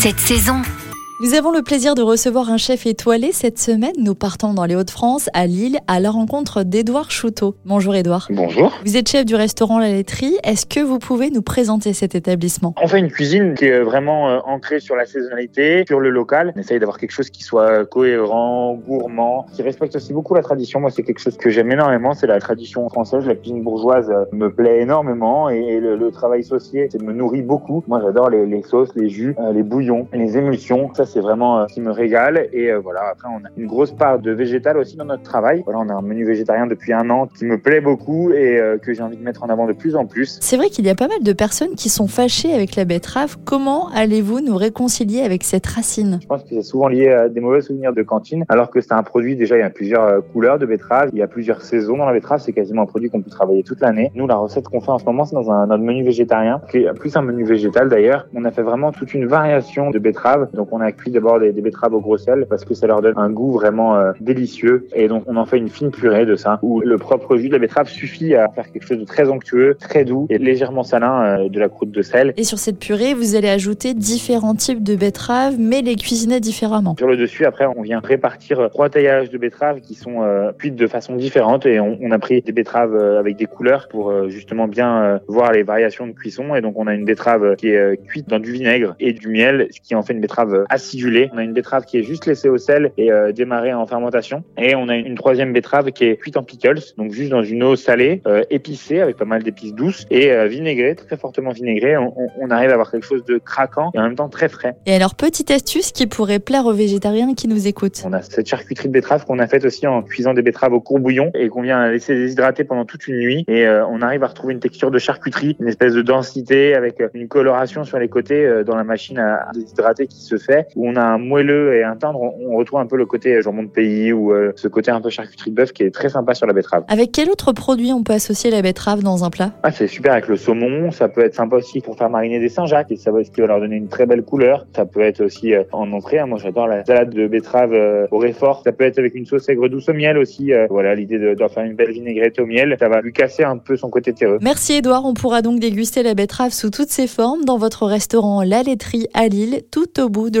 cette saison. Nous avons le plaisir de recevoir un chef étoilé cette semaine. Nous partons dans les Hauts-de-France, à Lille, à la rencontre d'Edouard Chouteau. Bonjour Edouard. Bonjour. Vous êtes chef du restaurant La Laiterie. Est-ce que vous pouvez nous présenter cet établissement? On fait une cuisine qui est vraiment euh, ancrée sur la saisonnalité, sur le local. On essaye d'avoir quelque chose qui soit cohérent, gourmand, qui respecte aussi beaucoup la tradition. Moi, c'est quelque chose que j'aime énormément. C'est la tradition française. La cuisine bourgeoise euh, me plaît énormément et le, le travail saucier, ça me nourrit beaucoup. Moi, j'adore les, les, sauces, les jus, euh, les bouillons, les émulsions. Ça, c'est vraiment euh, ce qui me régale. Et euh, voilà, après, on a une grosse part de végétal aussi dans notre travail. Voilà, on a un menu végétarien depuis un an qui me plaît beaucoup et euh, que j'ai envie de mettre en avant de plus en plus. C'est vrai qu'il y a pas mal de personnes qui sont fâchées avec la betterave. Comment allez-vous nous réconcilier avec cette racine? Je pense que c'est souvent lié à des mauvais souvenirs de cantine, alors que c'est un produit, déjà, il y a plusieurs couleurs de betterave, il y a plusieurs saisons dans la betterave, c'est quasiment un produit qu'on peut travailler toute l'année. Nous, la recette qu'on fait en ce moment, c'est dans un, notre menu végétarien, qui est plus un menu végétal d'ailleurs. On a fait vraiment toute une variation de betteraves. Donc, on a cuit d'abord des, des betteraves au gros sel parce que ça leur donne un goût vraiment euh, délicieux. Et donc, on en fait une fine purée de ça, où le propre jus de la betterave suffit à faire quelque chose de très onctueux, très doux et légèrement salin euh, de la croûte de sel. Et sur cette purée, vous allez ajouter différents types de betteraves, mais les cuisiner différemment. Sur le dessus, après, on vient répartir trois taillages de betteraves qui sont euh, cuites de façon différente et on, on, a pris des betteraves avec des couleurs pour justement bien voir les variations de cuisson. Et donc, on a une betterave qui est cuite dans du vinaigre et du miel, ce qui en fait une betterave acidulée. On a une betterave qui est juste laissée au sel et euh, démarrée en fermentation. Et on a une troisième betterave qui est cuite en pickles, donc juste dans une eau salée, euh, épicée avec pas mal d'épices douces et euh, vinaigrée, très fortement vinaigrée. On, on, arrive à avoir quelque chose de craquant et en même temps très frais. Et alors, petite astuce qui pourrait plaire aux végétariens qui nous écoutent. On a cette charcuterie de betterave qu'on a faite aussi en cuisant des betteraves au courbouillon et qu'on vient laisser déshydrater pendant toute une nuit. Et euh, on arrive à retrouver une texture de charcuterie, une espèce de densité avec une coloration sur les côtés dans la machine à déshydrater qui se fait, où on a un moelleux et un tendre. On retrouve un peu le côté jambon de pays ou euh, ce côté un peu charcuterie de bœuf qui est très sympa sur la betterave. Avec quel autre produit on peut associer la betterave dans un plat? Ah, C'est super avec le saumon. Ça peut être sympa aussi pour faire mariner des Saint-Jacques et ça va, ce qui va leur donner une très belle couleur. Ça peut être aussi euh, en entrée. Hein. Moi, j'adore la salade de betterave euh, au réfort. Ça peut être avec une sauce aigre douce au miel aussi. Euh, voilà, l'idée de, de, faire une belle vinaigrette au miel, ça va lui casser un peu son côté terreux. Merci Edouard. On pourra donc déguster la betterave sous toutes ses formes dans votre restaurant La Laiterie à Lille, tout au bout de